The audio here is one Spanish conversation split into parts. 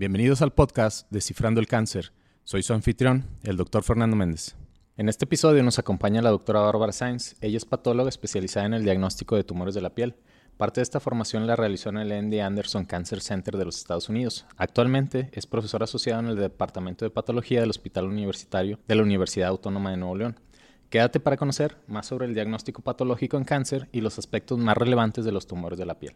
Bienvenidos al podcast Descifrando el Cáncer. Soy su anfitrión, el doctor Fernando Méndez. En este episodio nos acompaña la doctora Bárbara Sainz. Ella es patóloga especializada en el diagnóstico de tumores de la piel. Parte de esta formación la realizó en el Andy Anderson Cancer Center de los Estados Unidos. Actualmente es profesora asociada en el Departamento de Patología del Hospital Universitario de la Universidad Autónoma de Nuevo León. Quédate para conocer más sobre el diagnóstico patológico en cáncer y los aspectos más relevantes de los tumores de la piel.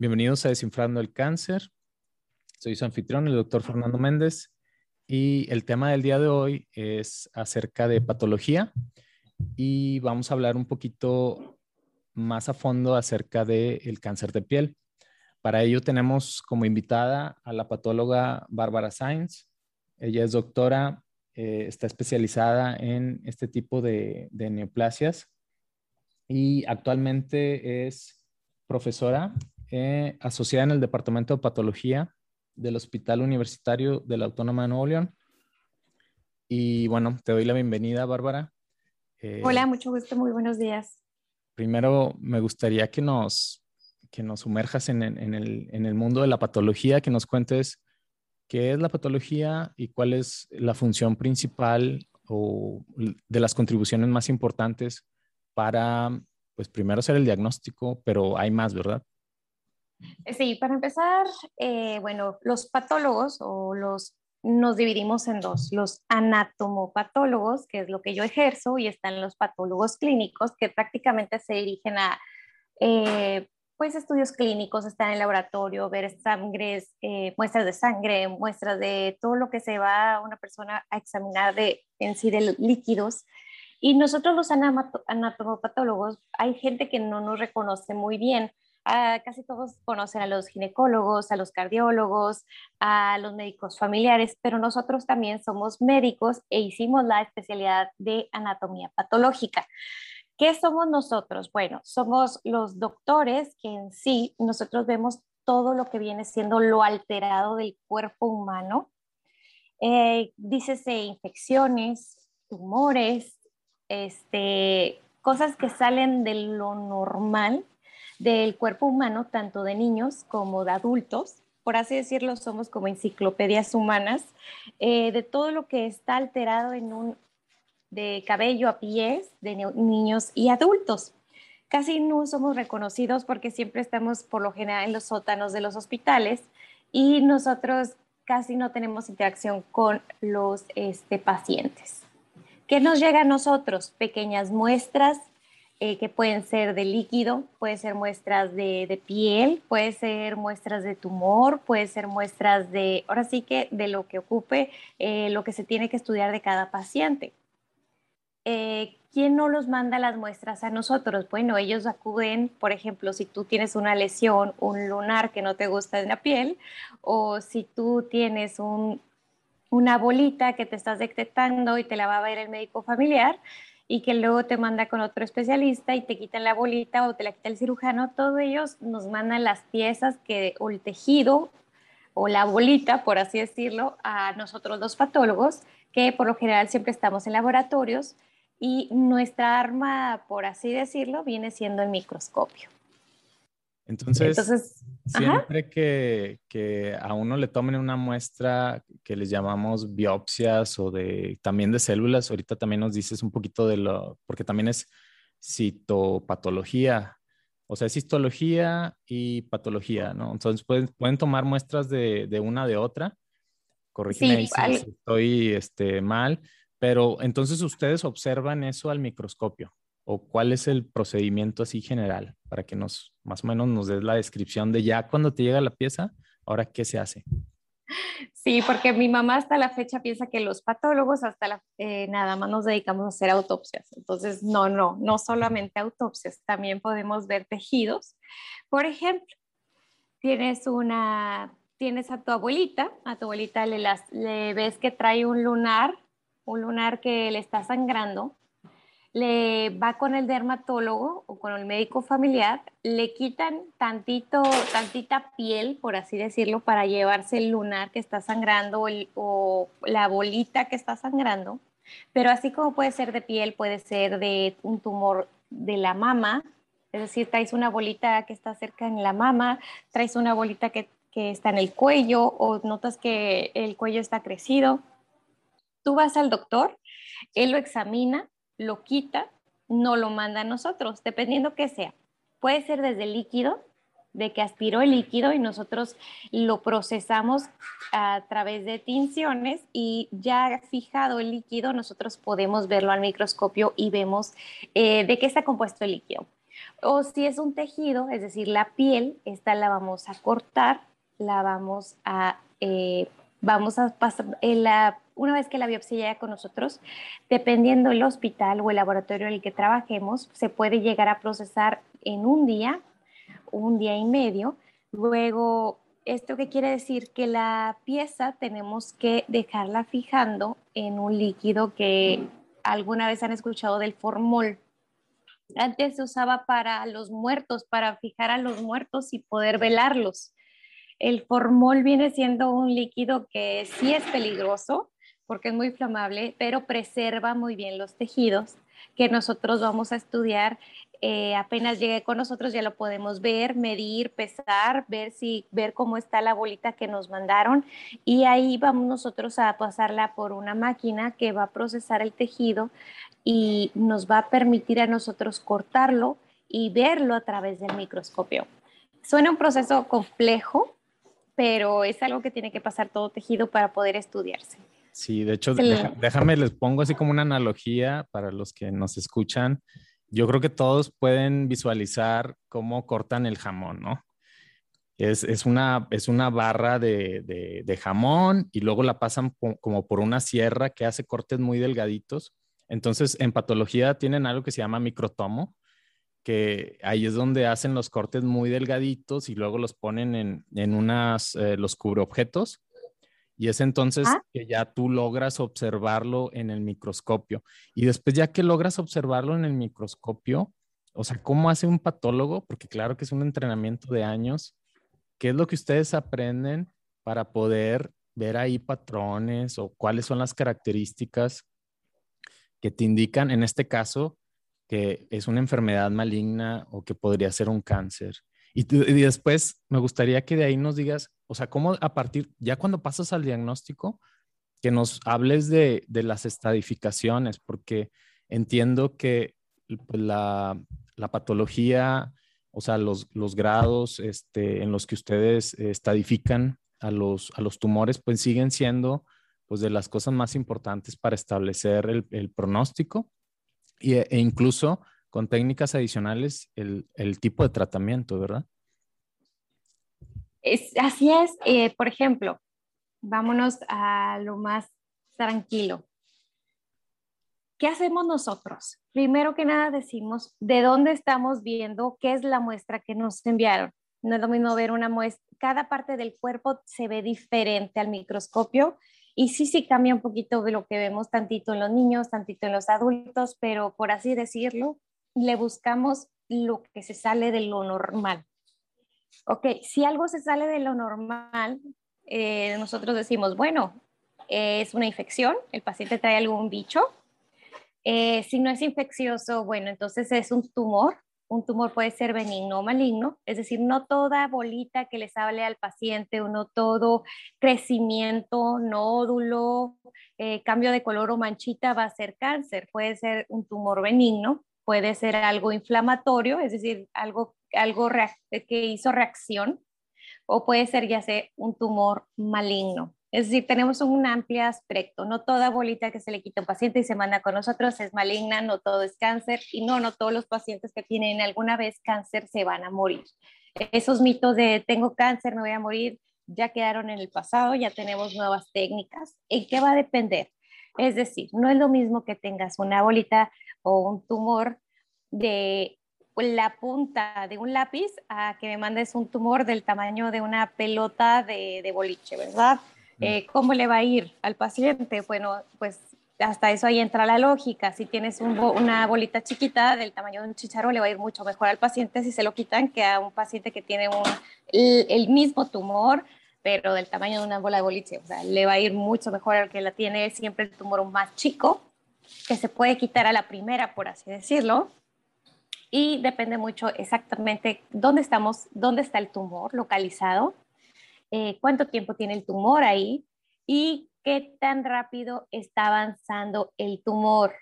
Bienvenidos a Desinfrando el Cáncer. Soy su anfitrión, el doctor Fernando Méndez, y el tema del día de hoy es acerca de patología y vamos a hablar un poquito más a fondo acerca del cáncer de piel. Para ello tenemos como invitada a la patóloga Bárbara Sainz. Ella es doctora, eh, está especializada en este tipo de neoplasias y actualmente es profesora eh, asociada en el Departamento de Patología del Hospital Universitario de la Autónoma de Nuevo León. Y bueno, te doy la bienvenida, Bárbara. Eh, Hola, mucho gusto, muy buenos días. Primero, me gustaría que nos, que nos sumerjas en, en, el, en el mundo de la patología, que nos cuentes qué es la patología y cuál es la función principal o de las contribuciones más importantes para, pues primero hacer el diagnóstico, pero hay más, ¿verdad? Eh, sí, para empezar, eh, bueno, los patólogos o los nos dividimos en dos, los anatomopatólogos, que es lo que yo ejerzo, y están los patólogos clínicos, que prácticamente se dirigen a eh, pues estudios clínicos, están en el laboratorio, ver sangres, muestras de sangre, muestras de todo lo que se va a una persona a examinar de, en sí de líquidos. Y nosotros los anatomopatólogos, hay gente que no nos reconoce muy bien, casi todos conocen a los ginecólogos, a los cardiólogos, a los médicos familiares, pero nosotros también somos médicos e hicimos la especialidad de anatomía patológica. ¿Qué somos nosotros? Bueno, somos los doctores que en sí nosotros vemos todo lo que viene siendo lo alterado del cuerpo humano. Eh, dícese infecciones, tumores, este, cosas que salen de lo normal del cuerpo humano, tanto de niños como de adultos. Por así decirlo, somos como enciclopedias humanas eh, de todo lo que está alterado en un, de cabello a pies de niños y adultos. Casi no somos reconocidos porque siempre estamos por lo general en los sótanos de los hospitales y nosotros casi no tenemos interacción con los este, pacientes. ¿Qué nos llega a nosotros? Pequeñas muestras eh, que pueden ser de líquido, puede ser muestras de, piel, puede ser muestras de tumor, puede ser muestras de, ahora sí que de lo que ocupe, eh, lo que se tiene que estudiar de cada paciente. Eh, ¿Quién no los manda las muestras a nosotros? Bueno, ellos acuden, por ejemplo, si tú tienes una lesión, un lunar que no te gusta en la piel, o si tú tienes una bolita que te estás detectando y te la va a ver el médico familiar, y que luego te manda con otro especialista y te quitan la bolita o te la quita el cirujano, todos ellos nos mandan las piezas que, o el tejido o la bolita, por así decirlo, a nosotros los patólogos, que por lo general siempre estamos en laboratorios y nuestra arma, por así decirlo, viene siendo el microscopio. Entonces, siempre que, a uno le tomen una muestra que les llamamos biopsias o de también de células, ahorita también nos dices un poquito de lo, porque también es citopatología, o sea, es histología y patología, ¿no? Entonces pueden, pueden tomar muestras de, de una de otra. Corrígeme si, estoy este, mal, pero entonces ustedes observan eso al microscopio o cuál es el procedimiento así general para que nos más o menos nos des la descripción de ya cuando te llega la pieza, ahora qué se hace. Sí, porque mi mamá hasta la fecha piensa que los patólogos hasta la, eh, nada más nos dedicamos a hacer autopsias. Entonces, no, no, no solamente autopsias, también podemos ver tejidos. Por ejemplo, tienes una, tienes a tu abuelita, a tu abuelita le, le ves que trae un lunar, un lunar que le está sangrando le va con el dermatólogo o con el médico familiar, le quitan tantito, tantita piel, por así decirlo, para llevarse el lunar que está sangrando o la bolita que está sangrando. Pero así como puede ser de piel, puede ser de un tumor de la mama, es decir, traes una bolita que está cerca en la mama, traes una bolita que, que está en el cuello o notas que el cuello está crecido. Tú vas al doctor, él lo examina lo quita, no lo manda a nosotros, dependiendo que sea. Puede ser desde líquido, de que aspiró el líquido y nosotros lo procesamos a través de tinciones y ya fijado el líquido, nosotros podemos verlo al microscopio y vemos eh, de qué está compuesto el líquido. O si es un tejido, es decir, la piel, esta la vamos a cortar, la vamos a, eh, vamos a pasar, en la una vez que la biopsia llega con nosotros, dependiendo el hospital o el laboratorio en el que trabajemos, se puede llegar a procesar en un día, un día y medio. Luego, ¿esto qué quiere decir? Que la pieza tenemos que dejarla fijando en un líquido que alguna vez han escuchado del formol. Antes se usaba para los muertos, para fijar a los muertos y poder velarlos. El formol viene siendo un líquido que sí es peligroso, porque es muy inflamable, pero preserva muy bien los tejidos que nosotros vamos a estudiar. Eh, apenas llegue con nosotros ya lo podemos ver, medir, pesar, ver si ver cómo está la bolita que nos mandaron y ahí vamos nosotros a pasarla por una máquina que va a procesar el tejido y nos va a permitir a nosotros cortarlo y verlo a través del microscopio. Suena un proceso complejo, pero es algo que tiene que pasar todo tejido para poder estudiarse. Sí, de hecho, déjame, les pongo así como una analogía para los que nos escuchan. Yo creo que todos pueden visualizar cómo cortan el jamón, ¿no? Es, es, una, es una barra de, de, de, jamón y luego la pasan como por una sierra que hace cortes muy delgaditos. Entonces, en patología tienen algo que se llama microtomo, que ahí es donde hacen los cortes muy delgaditos y luego los ponen en, en unas, eh, los cubreobjetos y es entonces ah. que ya tú logras observarlo en el microscopio. Y después ya que logras observarlo en el microscopio, o sea, ¿cómo hace un patólogo? Porque claro que es un entrenamiento de años. ¿Qué es lo que ustedes aprenden para poder ver ahí patrones o cuáles son las características que te indican, en este caso, que es una enfermedad maligna o que podría ser un cáncer? Y, después me gustaría que de ahí nos digas, o sea, cómo a partir, ya cuando pasas al diagnóstico, que nos hables de, las estadificaciones, porque entiendo que pues, la, patología, o sea, los, grados este, en los que ustedes estadifican a los, a los tumores, pues siguen siendo pues de las cosas más importantes para establecer el, pronóstico. E, e, incluso con técnicas adicionales el, el tipo de tratamiento, ¿verdad? así es, eh, por ejemplo, vámonos a lo más tranquilo. ¿Qué hacemos nosotros? Primero que nada decimos de dónde estamos viendo, qué es la muestra que nos enviaron. No es lo mismo ver una muestra, cada parte del cuerpo se ve diferente al microscopio y sí, sí cambia un poquito de lo que vemos tantito en los niños, tantito en los adultos, pero por así decirlo, le buscamos lo que se sale de lo normal. Ok, si algo se sale de lo normal, eh, nosotros decimos, bueno, es una infección, el paciente trae algún bicho. Eh, si no es infeccioso, bueno, entonces es un tumor. Un tumor puede ser benigno o maligno, es decir, no toda bolita que les hable al paciente o no todo crecimiento, nódulo, eh, cambio de color o manchita va a ser cáncer. Puede ser un tumor benigno, puede ser algo inflamatorio, es decir, algo algo que hizo reacción o puede ser ya sea un tumor maligno. Es decir, tenemos un amplio aspecto. No toda bolita que se le quita a un paciente y se manda con nosotros es maligna, no todo es cáncer y no, no todos los pacientes que tienen alguna vez cáncer se van a morir. Esos mitos de tengo cáncer, me voy a morir, ya quedaron en el pasado, ya tenemos nuevas técnicas. ¿En qué va a depender? Es decir, no es lo mismo que tengas una bolita o un tumor de la punta de un lápiz a que me mandes un tumor del tamaño de una pelota de, boliche, ¿verdad? Mm. Eh, ¿Cómo le va a ir al paciente? Bueno, pues hasta eso ahí entra la lógica. Si tienes una bolita chiquita del tamaño de un chicharro, le va a ir mucho mejor al paciente si se lo quitan que a un paciente que tiene un, el, mismo tumor, pero del tamaño de una bola de boliche. O sea, le va a ir mucho mejor al que la tiene siempre el tumor más chico, que se puede quitar a la primera, por así decirlo. Y depende mucho exactamente dónde estamos, dónde está el tumor localizado, eh, cuánto tiempo tiene el tumor ahí y qué tan rápido está avanzando el tumor.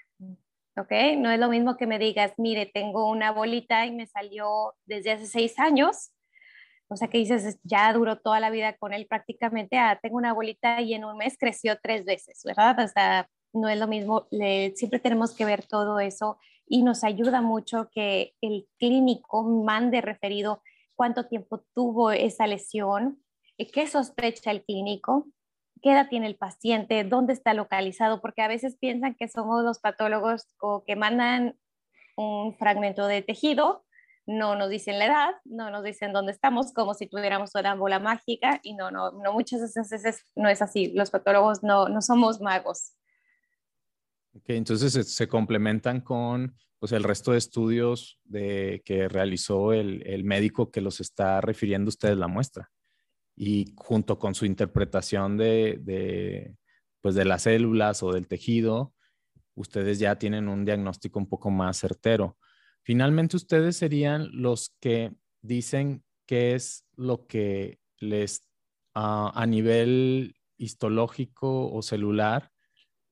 ¿Ok? No es lo mismo que me digas, mire, tengo una bolita y me salió desde hace seis años. O sea, que dices, ya duró toda la vida con él prácticamente. Ah, tengo una bolita y en un mes creció tres veces, ¿verdad? O sea, no es lo mismo. siempre tenemos que ver todo eso y nos ayuda mucho que el clínico mande referido cuánto tiempo tuvo esa lesión, qué sospecha el clínico qué edad tiene el paciente, dónde está localizado, porque a veces piensan que somos los patólogos o que mandan un fragmento de tejido, no nos dicen la edad, no nos dicen dónde estamos, como si tuviéramos una bola mágica, y no, no, no muchas veces no es así, los patólogos no, no somos magos. Ok, entonces se, complementan con pues, el resto de estudios de, que realizó el, el médico que los está refiriendo ustedes la muestra y junto con su interpretación de, pues de las células o del tejido, ustedes ya tienen un diagnóstico un poco más certero. Finalmente, ustedes serían los que dicen qué es lo que les, ah, a nivel histológico o celular,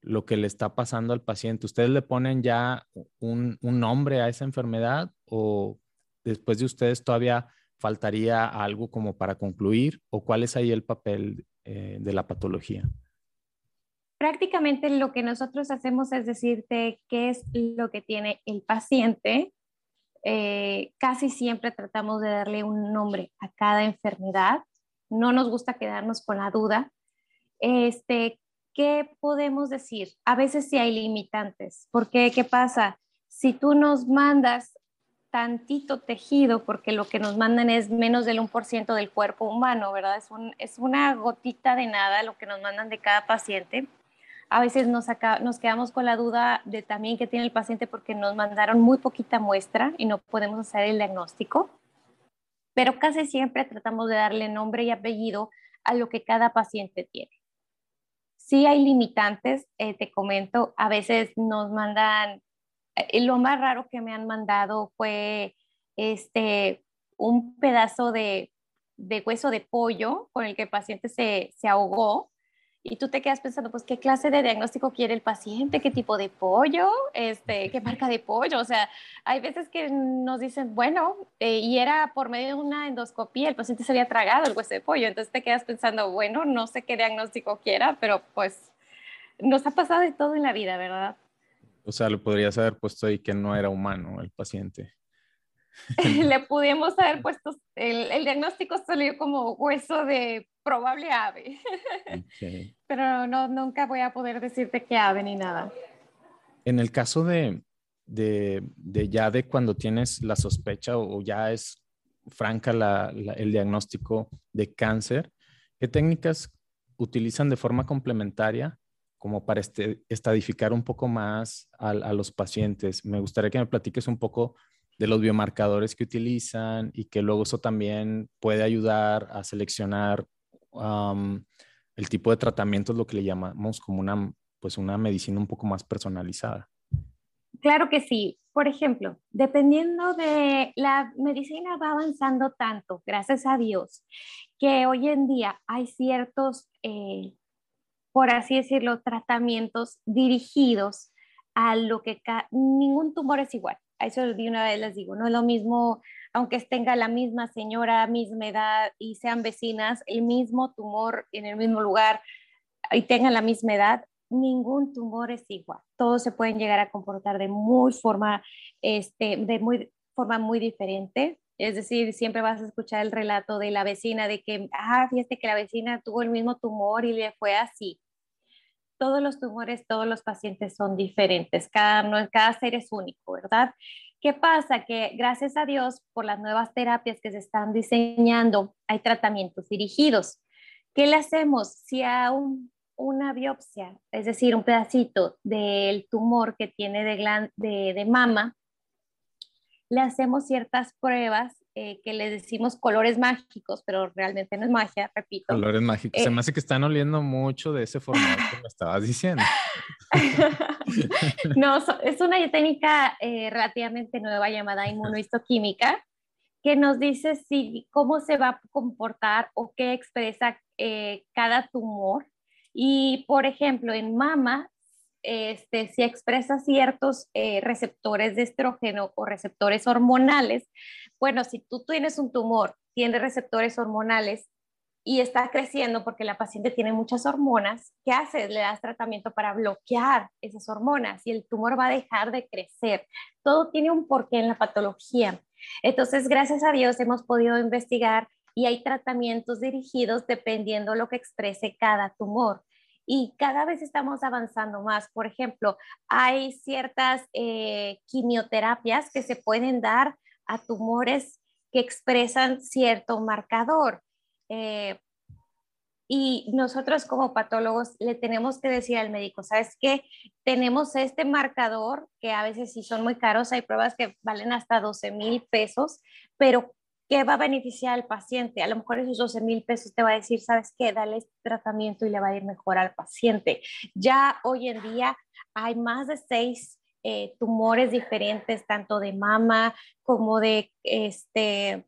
lo que le está pasando al paciente. ¿Ustedes le ponen ya un, nombre a esa enfermedad o después de ustedes todavía faltaría algo como para concluir o cuál es ahí el papel eh, de la patología? Prácticamente lo que nosotros hacemos es decirte qué es lo que tiene el paciente. Eh, casi siempre tratamos de darle un nombre a cada enfermedad. No nos gusta quedarnos con la duda. Este, ¿Qué podemos decir? A veces sí hay limitantes. porque ¿Qué pasa? Si tú nos mandas tantito tejido, porque lo que nos mandan es menos del 1% del cuerpo humano, ¿verdad? Es, es una gotita de nada lo que nos mandan de cada paciente. A veces nos, nos quedamos con la duda de también que tiene el paciente porque nos mandaron muy poquita muestra y no podemos hacer el diagnóstico, pero casi siempre tratamos de darle nombre y apellido a lo que cada paciente tiene. Sí hay limitantes, eh, te comento, a veces nos mandan eh, lo más raro que me han mandado fue este, un pedazo de, hueso de pollo con el que el paciente se, ahogó y tú te quedas pensando, pues, ¿qué clase de diagnóstico quiere el paciente? ¿Qué tipo de pollo? Este, ¿Qué marca de pollo? O sea, hay veces que nos dicen, bueno, eh, y era por medio de una endoscopía, el paciente se había tragado el hueso de pollo, entonces te quedas pensando, bueno, no sé qué diagnóstico quiera, pero pues nos ha pasado de todo en la vida, ¿verdad? O sea, le podrías haber puesto ahí que no era humano el paciente. le pudimos haber puesto, el, diagnóstico salió como hueso de probable ave. Pero no, nunca voy a poder decirte qué ave ni nada. En el caso de, de, ya de cuando tienes la sospecha o, ya es franca el diagnóstico de cáncer, ¿qué técnicas utilizan de forma complementaria como para este, estadificar un poco más a, los pacientes. Me gustaría que me platiques un poco de los biomarcadores que utilizan y que luego eso también puede ayudar a seleccionar el tipo de tratamiento, lo que le llamamos como una, pues una medicina un poco más personalizada. Claro que sí. Por ejemplo, dependiendo de la medicina va avanzando tanto, gracias a Dios, que hoy en día hay ciertos eh, por así decirlo, tratamientos dirigidos a lo que ningún tumor es igual. A eso de una vez les digo, no es lo mismo, aunque tenga la misma señora, misma edad y sean vecinas, el mismo tumor en el mismo lugar y tengan la misma edad, ningún tumor es igual. Todos se pueden llegar a comportar de muy forma, este, de muy forma muy diferente. Es decir, siempre vas a escuchar el relato de la vecina de que, ah, fíjate que la vecina tuvo el mismo tumor y le fue así todos los tumores, todos los pacientes son diferentes, cada, cada ser es único, ¿verdad? ¿Qué pasa? Que gracias a Dios, por las nuevas terapias que se están diseñando, hay tratamientos dirigidos. ¿Qué le hacemos? Si a un una biopsia, es decir, un pedacito del tumor que tiene de, de, mama, le hacemos ciertas pruebas eh, que le decimos colores mágicos, pero realmente no es magia, repito. Colores mágicos. Se me hace que están oliendo mucho de ese formato que me estabas diciendo. no, es una técnica relativamente nueva llamada inmunohistoquímica que nos dice si, cómo se va a comportar o qué expresa eh, cada tumor. Y, por ejemplo, en mama, este, si expresa ciertos eh, receptores de estrógeno o receptores hormonales, bueno, si tú tienes un tumor, tiene receptores hormonales y está creciendo porque la paciente tiene muchas hormonas, ¿qué haces? Le das tratamiento para bloquear esas hormonas y el tumor va a dejar de crecer. Todo tiene un porqué en la patología. Entonces, gracias a Dios hemos podido investigar y hay tratamientos dirigidos dependiendo lo que exprese cada tumor. Y cada vez estamos avanzando más. Por ejemplo, hay ciertas eh, quimioterapias que se pueden dar a tumores que expresan cierto marcador. Eh, y nosotros como patólogos le tenemos que decir al médico, ¿sabes qué? Tenemos este marcador que a veces sí son muy caros, hay pruebas que valen hasta 12 mil pesos, pero ¿qué va a beneficiar al paciente? A lo mejor esos 12 mil pesos te va a decir, ¿sabes qué? Dale este tratamiento y le va a ir mejor al paciente. Ya hoy en día hay más de seis eh, tumores diferentes, tanto de mama como de este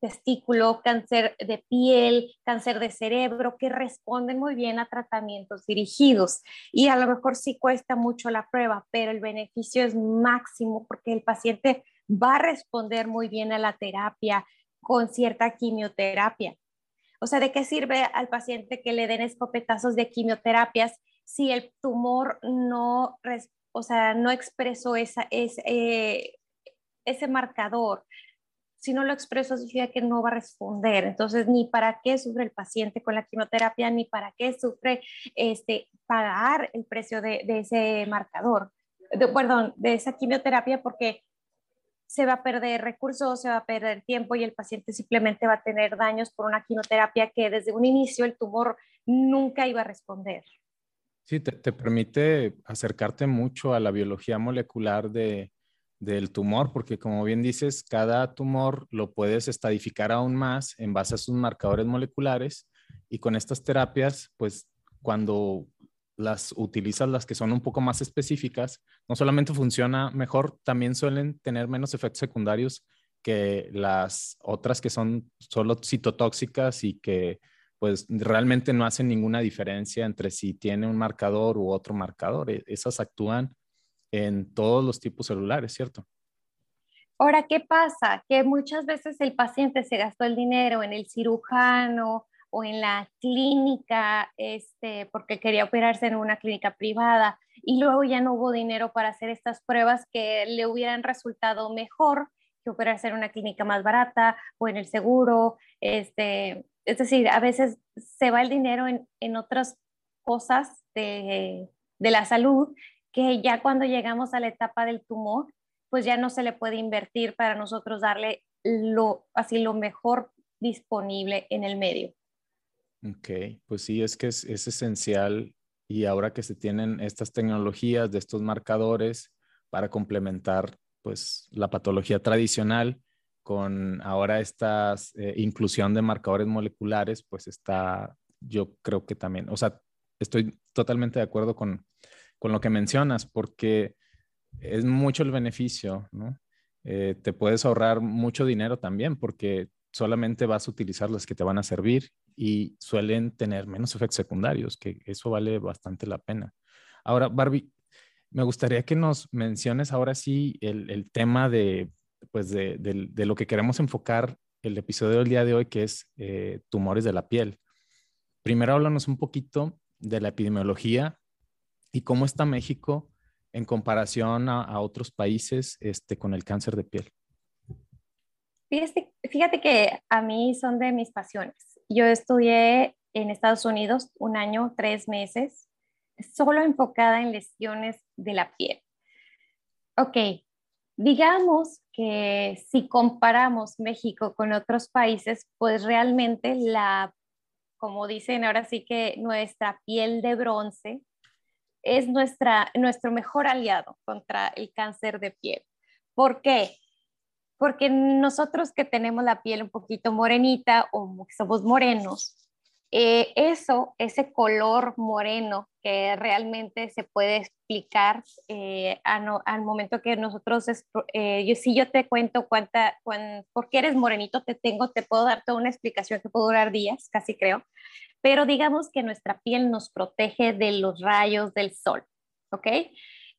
testículo, cáncer de piel, cáncer de cerebro, que responden muy bien a tratamientos dirigidos. Y a lo mejor sí cuesta mucho la prueba, pero el beneficio es máximo porque el paciente va a responder muy bien a la terapia con cierta quimioterapia. O sea, ¿de qué sirve al paciente que le den escopetazos de quimioterapias si el tumor no, o sea, no expresó esa, ese, eh, ese marcador? si no lo expreso significa que no va a responder. Entonces, ni para qué sufre el paciente con la quimioterapia, ni para qué sufre este, pagar el precio de, ese marcador, perdón, de esa quimioterapia, porque se va a perder recursos, se va a perder tiempo y el paciente simplemente va a tener daños por una quimioterapia que desde un inicio el tumor nunca iba a responder. Sí, te permite acercarte mucho a la biología molecular de, del tumor, porque como bien dices, cada tumor lo puedes estadificar aún más en base a sus marcadores moleculares y con estas terapias, pues cuando las utilizas las que son un poco más específicas, no solamente funciona mejor, también suelen tener menos efectos secundarios que las otras que son solo citotóxicas y que pues realmente no hacen ninguna diferencia entre si tiene un marcador u otro marcador. E-, esas actúan en todos los tipos celulares, ¿cierto? Ahora, ¿qué pasa? Que muchas veces el paciente se gastó el dinero en el cirujano o en la clínica, este, porque quería operarse en una clínica privada y luego ya no hubo dinero para hacer estas pruebas que le hubieran resultado mejor que operarse en una clínica más barata o en el seguro. Este, es decir, a veces se va el dinero en, en otras cosas de, de la salud que ya cuando llegamos a la etapa del tumor, pues ya no se le puede invertir para nosotros darle lo, así lo mejor disponible en el medio. Ok, pues sí, es que es, es esencial y ahora que se tienen estas tecnologías de estos marcadores para complementar pues la patología tradicional con ahora esta eh, inclusión de marcadores moleculares, pues está, yo creo que también, o sea, estoy totalmente de acuerdo con, con lo que mencionas, porque es mucho el beneficio, ¿no? Eh, te puedes ahorrar mucho dinero también porque solamente vas a utilizar las que te van a servir y suelen tener menos efectos secundarios, que eso vale bastante la pena. Ahora, Barbie, me gustaría que nos menciones ahora sí el, tema de, pues de, lo que queremos enfocar el episodio del día de hoy, que es eh, tumores de la piel. Primero háblanos un poquito de la epidemiología ¿Y cómo está México en comparación a, otros países este, con el cáncer de piel? Fíjate, fíjate que a mí son de mis pasiones. Yo estudié en Estados Unidos un año, tres meses, solo enfocada en lesiones de la piel. Ok, digamos que si comparamos México con otros países, pues realmente la como dicen ahora sí que nuestra piel de bronce es nuestra, nuestro mejor aliado contra el cáncer de piel. ¿Por qué? Porque nosotros que tenemos la piel un poquito morenita o somos morenos, eh, eso, ese color moreno que realmente se puede explicar eh, al momento que nosotros, eh, yo, si yo te cuento cuánta, por qué eres morenito, te tengo, te puedo dar toda una explicación que puede durar días, casi creo, pero digamos que nuestra piel nos protege de los rayos del sol, ¿ok?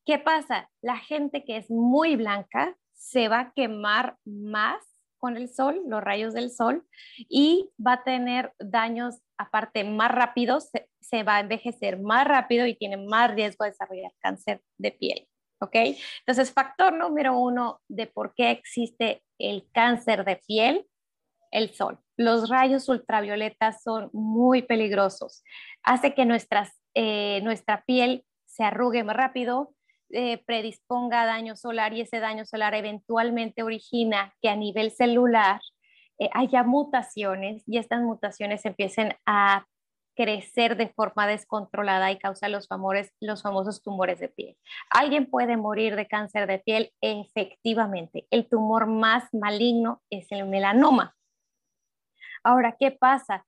¿Qué pasa? La gente que es muy blanca se va a quemar más con el sol, los rayos del sol, y va a tener daños aparte más rápidos, se, va a envejecer más rápido y tiene más riesgo de desarrollar cáncer de piel. ¿Ok? Entonces, factor número uno de por qué existe el cáncer de piel, el sol. Los rayos ultravioletas son muy peligrosos. Hace que nuestras, eh, nuestra piel se arrugue más rápido, eh, predisponga a daño solar y ese daño solar eventualmente origina que a nivel celular eh, haya mutaciones y estas mutaciones empiecen a crecer de forma descontrolada y causa los, los famosos tumores de piel. ¿Alguien puede morir de cáncer de piel? Efectivamente, el tumor más maligno es el melanoma. Ahora, ¿qué pasa?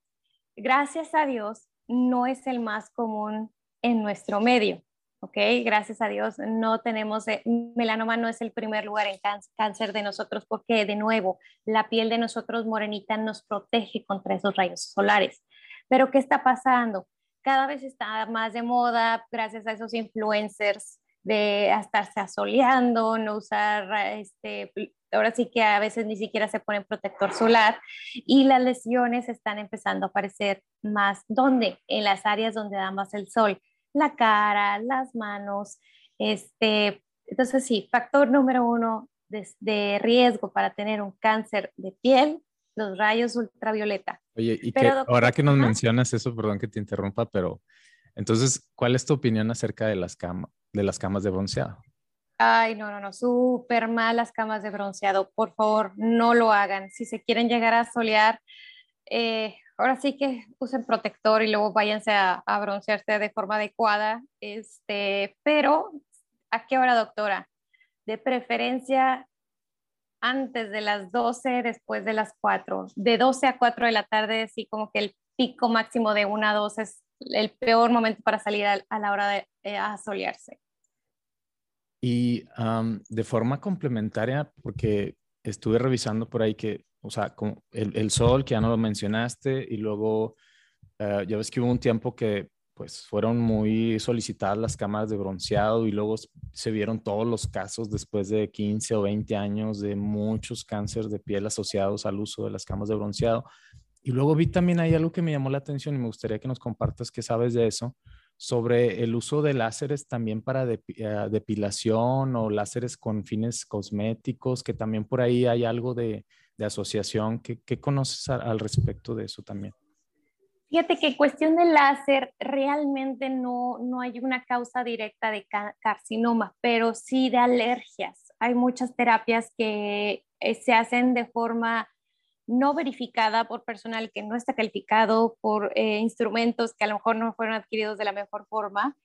Gracias a Dios, no es el más común en nuestro medio. ¿Ok? Gracias a Dios no tenemos, eh, melanoma no es el primer lugar en cáncer de nosotros porque de nuevo la piel de nosotros morenita nos protege contra esos rayos solares. Pero ¿qué está pasando? Cada vez está más de moda gracias a esos influencers de estarse asoleando, no usar, este, ahora sí que a veces ni siquiera se ponen protector solar y las lesiones están empezando a aparecer más. ¿Dónde? En las áreas donde da más el sol la cara, las manos. Este, entonces, sí, factor número uno de, riesgo para tener un cáncer de piel, los rayos ultravioleta. Oye, y que ahora que nos mencionas eso, perdón que te interrumpa, pero entonces, ¿cuál es tu opinión acerca de las, de las camas de bronceado? Ay, no, no, no, súper mal las camas de bronceado. Por favor, no lo hagan. Si se quieren llegar a solear, eh, ahora sí que usen protector y luego váyanse a, broncearse de forma adecuada. Este, pero, ¿a qué hora, doctora? De preferencia antes de las 12, después de las 4. De 12 a 4 de la tarde, sí, como que el pico máximo de 1 a 2 es el peor momento para salir a, la hora de eh. Y de forma complementaria, porque estuve revisando por ahí que o sea, el, sol, que ya no lo mencionaste, y luego eh, ya ves que hubo un tiempo que pues fueron muy solicitadas las cámaras de bronceado y luego se vieron todos los casos después de 15 o 20 años de muchos cánceres de piel asociados al uso de las cámaras de bronceado. Y luego vi también ahí algo que me llamó la atención y me gustaría que nos compartas qué sabes de eso, sobre el uso de láseres también para eh, depilación o láseres con fines cosméticos, que también por ahí hay algo de, de asociación. ¿Qué, conoces al respecto de eso también? Fíjate que cuestión de láser realmente no, no hay una causa directa de carcinoma, pero sí de alergias. Hay muchas terapias que eh, se hacen de forma no verificada por personal que no está calificado, por eh, instrumentos que a lo mejor no fueron adquiridos de la mejor forma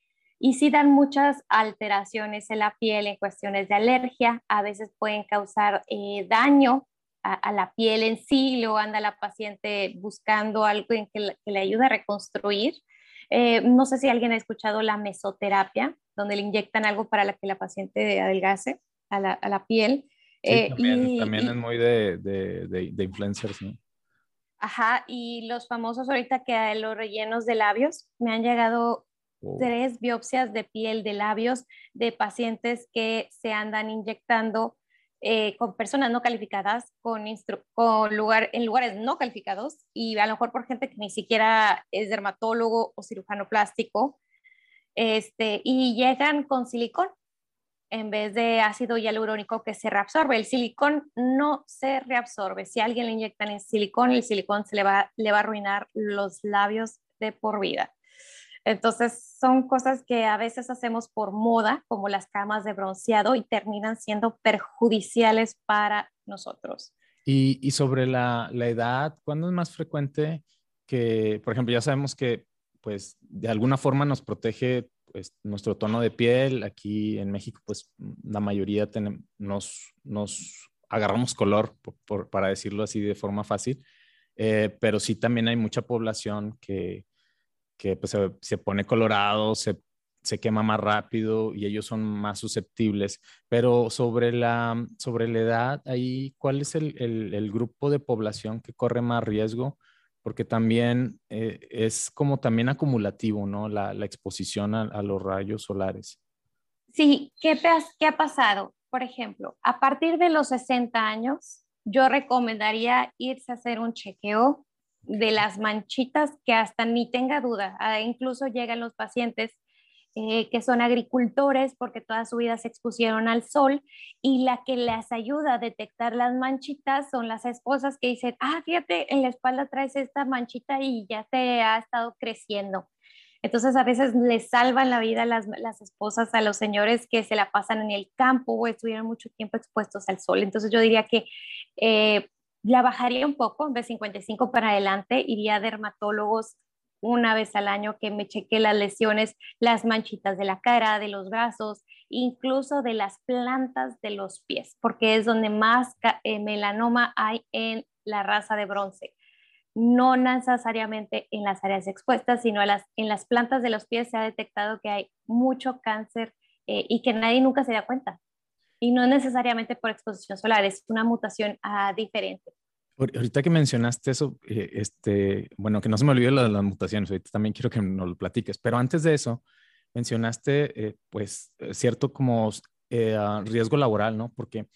y sí dan muchas alteraciones en la piel en cuestiones de alergia, a veces pueden causar eh, daño a, la piel en sí, luego anda la paciente buscando algo en que, le ayude a reconstruir. Eh, no sé si alguien ha escuchado la mesoterapia, donde le inyectan algo para que la paciente adelgace a la, a la piel. Sí, eh, también, también es muy de, de, de, influencers, ¿no? Ajá, y los famosos ahorita que los rellenos de labios, me han llegado tres biopsias de piel de labios de pacientes que se andan inyectando eh, con personas no calificadas, con, con lugar, en lugares no calificados y a lo mejor por gente que ni siquiera es dermatólogo o cirujano plástico, este, y llegan con silicón en vez de ácido hialurónico que se reabsorbe. El silicón no se reabsorbe. Si a alguien le inyectan el silicón, el silicón se le va, le va a arruinar los labios de por vida. Entonces, son cosas que a veces hacemos por moda, como las camas de bronceado, y terminan siendo perjudiciales para nosotros. Y, sobre la, edad, ¿cuándo es más frecuente que, por ejemplo, ya sabemos que pues de alguna forma nos protege pues, nuestro tono de piel. Aquí en México, pues la mayoría nos, nos agarramos color, para decirlo así de forma fácil, eh, pero sí también hay mucha población que, que pues, se, se, pone colorado, se, se, quema más rápido y ellos son más susceptibles. Pero sobre la, sobre la edad, ahí, ¿cuál es el, el, grupo de población que corre más riesgo? porque también eh, es como también acumulativo, ¿no? La, exposición a, los rayos solares. Sí, ¿qué, ¿qué ha pasado? Por ejemplo, a partir de los 60 años, yo recomendaría irse a hacer un chequeo de las manchitas que hasta ni tenga duda, ah, incluso llegan los pacientes eh, que son agricultores porque toda su vida se expusieron al sol y la que les ayuda a detectar las manchitas son las esposas que dicen, ah, fíjate, en la espalda traes esta manchita y ya te ha estado creciendo. Entonces a veces les salvan la vida las, las esposas a los señores que se la pasan en el campo o estuvieron mucho tiempo expuestos al sol. Entonces yo diría que eh, la bajaría un poco, de 55 para adelante, iría a dermatólogos una vez al año que me cheque las lesiones, las manchitas de la cara, de los brazos, incluso de las plantas de los pies, porque es donde más eh, melanoma hay en la raza de bronce. No necesariamente en las áreas expuestas, sino en las, plantas de los pies se ha detectado que hay mucho cáncer eh, y que nadie nunca se da cuenta. Y no necesariamente por exposición solar, es una mutación ah, diferente. Ahorita que mencionaste eso, eh, este, bueno, que no se me olvide las, las mutaciones, ahorita también quiero que nos lo platiques, pero antes de eso, mencionaste, eh, pues, eh, cierto como riesgo laboral, ¿no? Porque,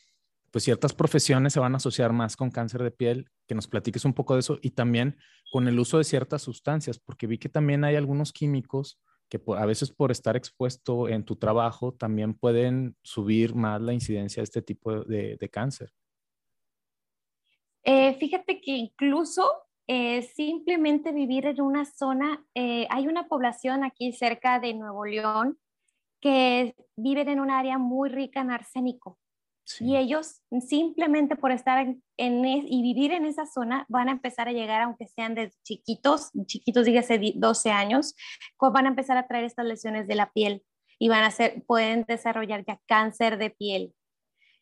pues, ciertas profesiones se van a asociar más con cáncer de piel, que nos platiques un poco de eso, y también con el uso de ciertas sustancias, porque vi que también hay algunos químicos que a veces por estar expuesto en tu trabajo también pueden subir más la incidencia de este tipo de cáncer. Eh, fíjate que incluso eh, simplemente vivir en una zona, eh, hay una población aquí cerca de Nuevo León que viven en un área muy rica en arsénico. Y ellos simplemente por estar en, y vivir en esa zona van a empezar a llegar, aunque sean de chiquitos, chiquitos dígase 12 años, van a empezar a traer estas lesiones de la piel y van a ser, pueden desarrollar ya cáncer de piel.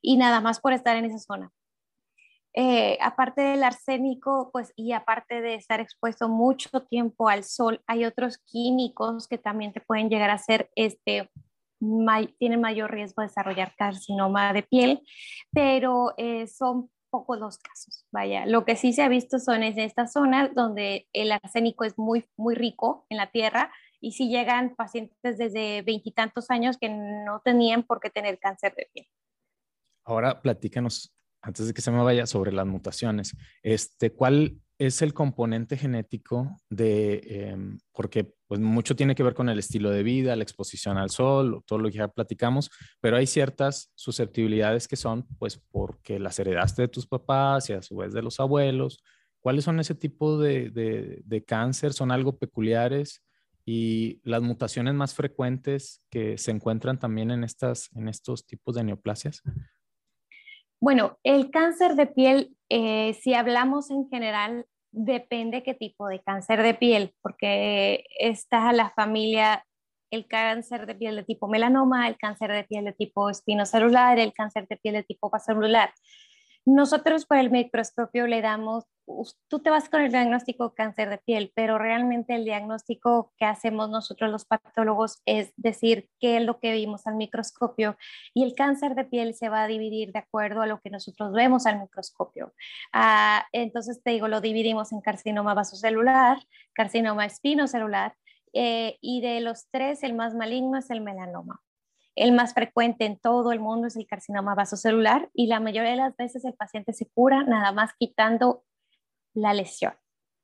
Y nada más por estar en esa zona. Eh, aparte del arsénico, pues, y aparte de estar expuesto mucho tiempo al sol, hay otros químicos que también te pueden llegar a ser, este, tienen mayor riesgo de desarrollar carcinoma de piel, pero eh, son pocos los casos. Vaya, lo que sí se ha visto son en estas zonas donde el arsénico es muy, muy rico en la tierra y sí llegan pacientes desde veintitantos años que no tenían por qué tener cáncer de piel. Ahora platícanos antes de que se me vaya, sobre las mutaciones. Este, ¿Cuál es el componente genético de, em, porque pues mucho tiene que ver con el estilo de vida, la exposición al sol, todo lo que ya platicamos, pero hay ciertas susceptibilidades que son pues porque las heredaste de tus papás y a su vez de los abuelos. ¿Cuáles son ese tipo de, de, de cáncer? ¿Son algo peculiares? Y las mutaciones más frecuentes que se encuentran también en, estas, en estos tipos de neoplasias. Bueno, el cáncer de piel, eh, si hablamos en general, depende qué tipo de cáncer de piel, porque está la familia, el cáncer de piel de tipo melanoma, el cáncer de piel de tipo espinocelular, el cáncer de piel de tipo vasocelular. Nosotros por el microscopio le damos, tú te vas con el diagnóstico cáncer de piel, pero realmente el diagnóstico que hacemos nosotros los patólogos es decir qué es lo que vimos al microscopio y el cáncer de piel se va a dividir de acuerdo a lo que nosotros vemos al microscopio. Ah, entonces te digo, lo dividimos en carcinoma vasocelular, carcinoma espinocelular eh, y de los tres el más maligno es el melanoma. El más frecuente en todo el mundo es el carcinoma vasocelular y la mayoría de las veces el paciente se cura nada más quitando la lesión.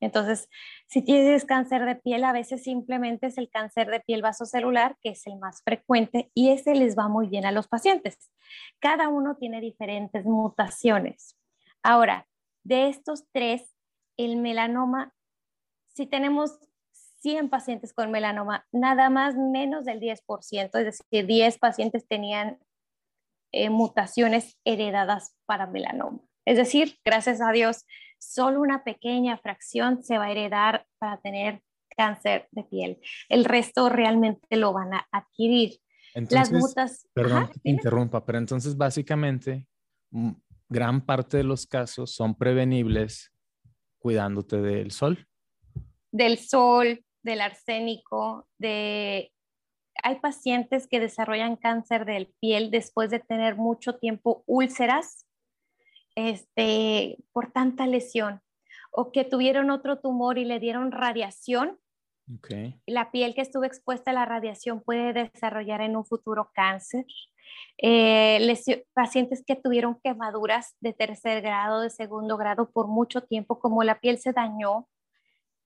Entonces, si tienes cáncer de piel, a veces simplemente es el cáncer de piel vasocelular, que es el más frecuente, y ese les va muy bien a los pacientes. Cada uno tiene diferentes mutaciones. Ahora, de estos tres, el melanoma, si tenemos 100 pacientes con melanoma, nada más menos del 10%, es decir, 10 pacientes tenían eh, mutaciones heredadas para melanoma. Es decir, gracias a Dios, solo una pequeña fracción se va a heredar para tener cáncer de piel. El resto realmente lo van a adquirir. Las mutas... Perdón, interrumpa, pero entonces básicamente gran parte de los casos son prevenibles cuidándote del sol. Del sol, del arsénico, de... Hay pacientes que desarrollan cáncer de piel después de tener mucho tiempo úlceras este, por tanta lesión o que tuvieron otro tumor y le dieron radiación. La piel que estuvo expuesta a la radiación puede desarrollar en un futuro cáncer. Eh, pacientes que tuvieron quemaduras de tercer grado, de segundo grado por mucho tiempo, como la piel se dañó,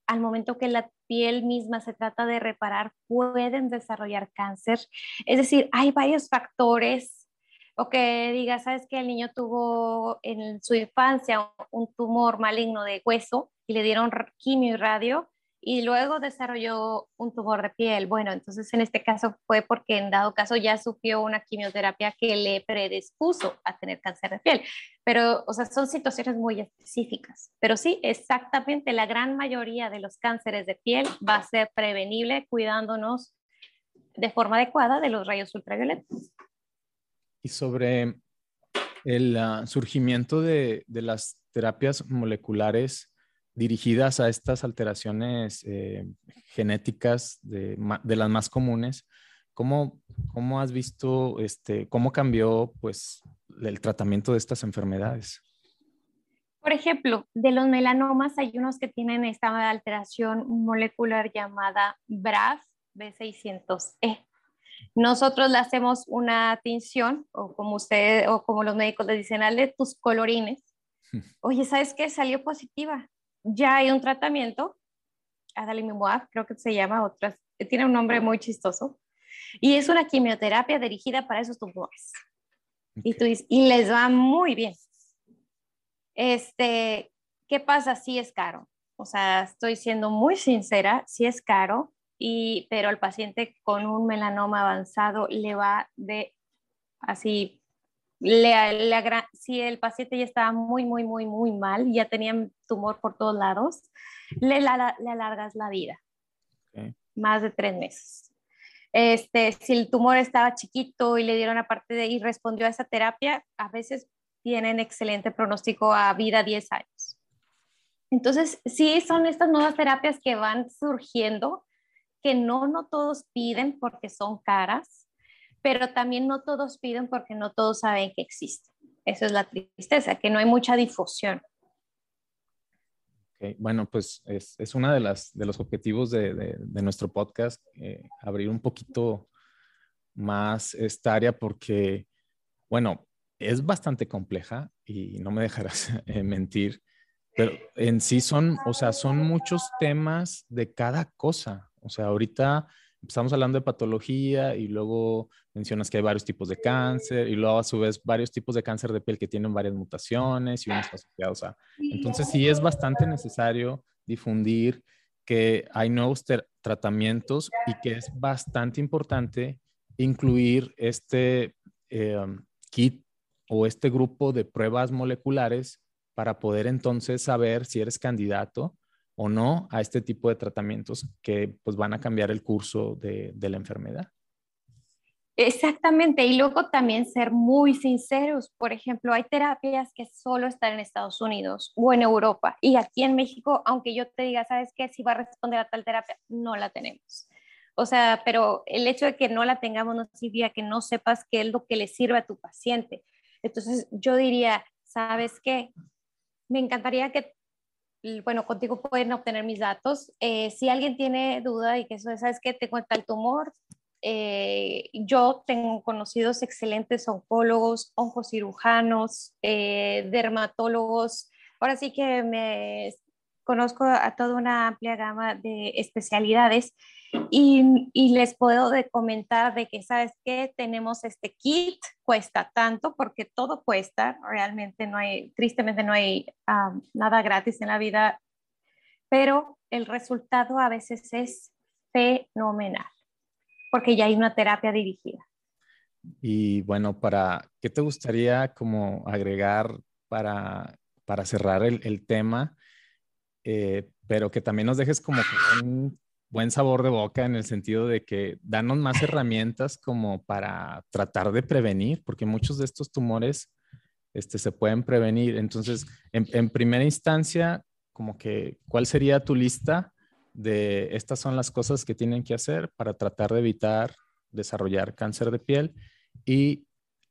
al momento que la piel misma se trata de reparar, pueden desarrollar cáncer. Es decir, hay varios factores o que diga, sabes que el niño tuvo en su infancia un tumor maligno de hueso y le dieron quimio y radio, y luego desarrolló un tumor de piel. Bueno, entonces en este caso fue porque en dado caso ya sufrió una quimioterapia que le predispuso a tener cáncer de piel. Pero, o sea, son situaciones muy específicas. Pero sí, exactamente, la gran mayoría de los cánceres de piel va a ser prevenible cuidándonos de forma adecuada de los rayos ultravioletas. Y sobre el ah, surgimiento de, de las terapias moleculares, dirigidas a estas alteraciones eh, genéticas de, las más comunes. ¿Cómo, ¿Cómo, has visto, este, cómo cambió pues, el tratamiento de estas enfermedades? Por ejemplo, de los melanomas hay unos que tienen esta alteración molecular llamada BRAF B600E. Nosotros le hacemos una tinción, o como usted, o como los médicos le dicen, de tus colorines. Oye, ¿sabes qué? Salió positiva ya hay un tratamiento, adalimumab, creo que se llama, otras, tiene un nombre muy chistoso, y es una quimioterapia dirigida para esos tumores. Y, tú y les va muy bien. Este, ¿qué pasa? Sí es caro. O sea, estoy siendo muy sincera, sí es caro, y, pero al paciente con un melanoma avanzado le va de así le, si el paciente ya estaba muy, muy, muy, muy mal, ya tenía tumor por todos lados, le, le alargas la vida. Más de tres meses. Este, si el tumor estaba chiquito y le dieron aparte de y respondió a esa terapia, a veces tienen excelente pronóstico a vida 10 años. Entonces, sí son estas nuevas terapias que van surgiendo, que no, no todos piden porque son caras, pero también no todos piden porque no todos saben que existe. Eso es la tristeza, que no hay mucha difusión. Bueno, pues es, es uno de, las, de los objetivos de, de, nuestro podcast, eh, abrir un poquito más esta área porque, bueno, es bastante compleja y no me dejarás eh, mentir, pero en sí son, o sea, son muchos temas de cada cosa. O sea, ahorita estamos hablando de patología y luego mencionas que hay varios tipos de cáncer y luego a su vez varios tipos de cáncer de piel que tienen varias mutaciones y unos asociados a... Entonces sí es bastante necesario difundir que hay nuevos tratamientos y que es bastante importante incluir este em, kit o este grupo de pruebas moleculares para poder entonces saber si eres candidato o no a este tipo de tratamientos que pues van a cambiar el curso de, la enfermedad. Exactamente, y luego también ser muy sinceros. Por ejemplo, hay terapias que solo están en Estados Unidos o en Europa, y aquí en México, aunque yo te diga, ¿sabes qué? Si va a responder a tal terapia, no la tenemos. O sea, pero el hecho de que no la tengamos no significa que no sepas qué es lo que le sirve a tu paciente. Entonces, yo diría, ¿sabes qué? Me encantaría que bueno, contigo pueden obtener mis datos. Eh, si alguien tiene duda y que eso, ¿sabes que Tengo tal tumor. Eh, yo tengo conocidos excelentes oncólogos, oncocirujanos, eh, dermatólogos. Ahora sí que me conozco a toda una amplia gama de especialidades y, y, les puedo de comentar de que, ¿sabes qué? Tenemos este kit, cuesta tanto porque todo cuesta, realmente no hay, tristemente no hay nada gratis en la vida, pero el resultado a veces es fenomenal porque ya hay una terapia dirigida. Y bueno, para, ¿qué te gustaría como agregar para, para cerrar el, tema, eh, pero que también nos dejes como un buen sabor de boca en el sentido de que danos más herramientas como para tratar de prevenir, porque muchos de estos tumores este, se pueden prevenir. Entonces, en, primera instancia, como que, ¿cuál sería tu lista de estas son las cosas que tienen que hacer para tratar de evitar desarrollar cáncer de piel? Y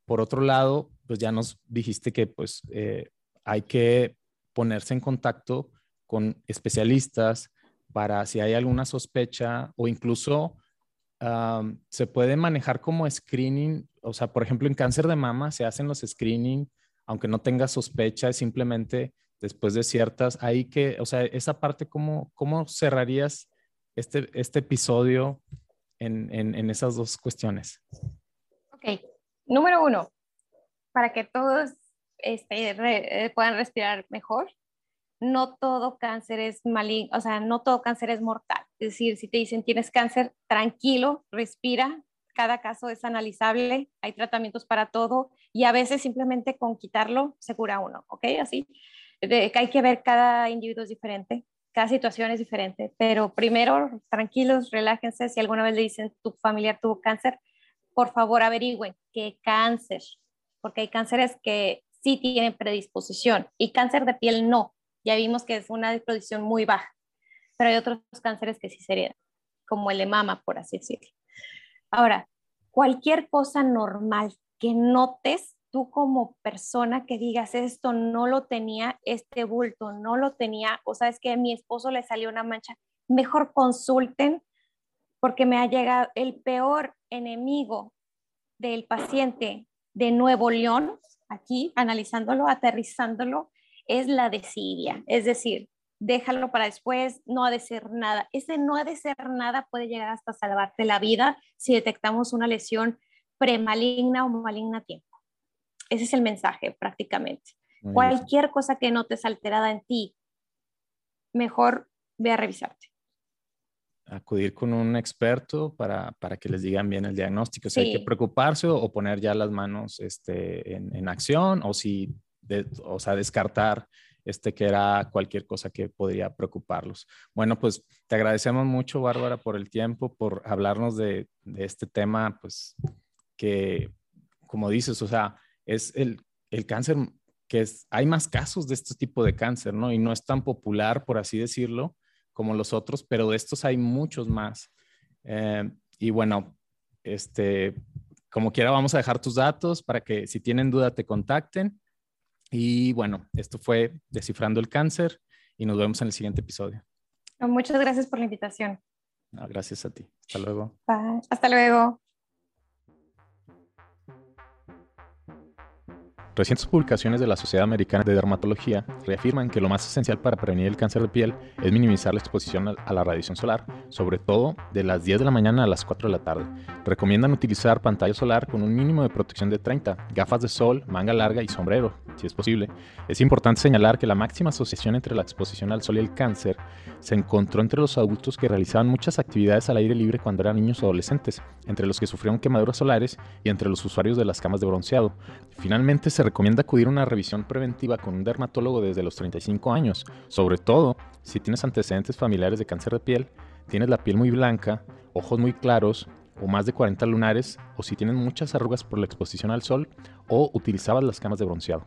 por otro lado, pues ya nos dijiste que pues eh, hay que ponerse en contacto con especialistas para si hay alguna sospecha o incluso se puede manejar como screening, o sea, por ejemplo, en cáncer de mama se hacen los screening aunque no tenga sospecha, simplemente después de ciertas, ahí que, o sea, esa parte, ¿cómo, cómo cerrarías este, este episodio en, en, esas dos cuestiones? Ok, número uno, para que todos este, eh, puedan respirar mejor, no todo cáncer es maligno, o sea, no todo cáncer es mortal. Es decir, si te dicen tienes cáncer, tranquilo, respira, cada caso es analizable, hay tratamientos para todo y a veces simplemente con quitarlo se cura uno, ¿ok? Así, de, hay que ver cada individuo es diferente, cada situación es diferente, pero primero tranquilos, relájense, si alguna vez le dicen tu familiar tuvo cáncer, por favor averigüen qué cáncer, porque hay cánceres que sí tienen predisposición y cáncer de piel no, ya vimos que es una disposición muy baja, pero hay otros cánceres que sí serían, como el de mama, por así decirlo. Ahora, cualquier cosa normal que notes tú como persona que digas esto no lo tenía, este bulto no lo tenía, o sabes que a mi esposo le salió una mancha, mejor consulten porque me ha llegado el peor enemigo del paciente de Nuevo León, aquí analizándolo, aterrizándolo, es la desidia. Es decir, déjalo para después, no ha de ser nada. Ese no ha de ser nada puede llegar hasta salvarte la vida si detectamos una lesión premaligna o maligna a tiempo. Ese es el mensaje prácticamente. Cualquier cosa que notes alterada en ti, mejor ve a revisarte. Acudir con un experto para, que les digan bien el diagnóstico. Si hay que preocuparse o, poner ya las manos este, en, acción o si, o sea, descartar este, que era cualquier cosa que podría preocuparlos. Bueno, pues te agradecemos mucho, Bárbara, por el tiempo, por hablarnos de, este tema, pues que, como dices, o sea, es el, cáncer que es, hay más casos de este tipo de cáncer, ¿no? Y no es tan popular, por así decirlo, como los otros, pero de estos hay muchos más. Eh, y bueno, este, como quiera, vamos a dejar tus datos para que si tienen duda te contacten. Y bueno, esto fue Descifrando el Cáncer y nos vemos en el siguiente episodio. Muchas gracias por la invitación. gracias a ti. Hasta luego. Hasta luego. Recientes publicaciones de la Sociedad Americana de Dermatología reafirman que lo más esencial para prevenir el cáncer de piel es minimizar la exposición a la radiación solar, sobre todo de las 10 de la mañana a las 4 de la tarde. Recomiendan utilizar pantalla solar con un mínimo de protección de 30, gafas de sol, manga larga y sombrero, si es posible. Es importante señalar que la máxima asociación entre la exposición al sol y el cáncer se encontró entre los adultos que realizaban muchas actividades al aire libre cuando eran niños o adolescentes, entre los que sufrieron quemaduras solares y entre los usuarios de las camas de bronceado. Finalmente, se recomienda acudir a una revisión preventiva con un dermatólogo desde los 35 años, sobre todo si tienes antecedentes familiares de cáncer de piel, tienes la piel muy blanca, ojos muy claros o más de 40 lunares, o si tienes muchas arrugas por la exposición al sol o utilizabas las camas de bronceado.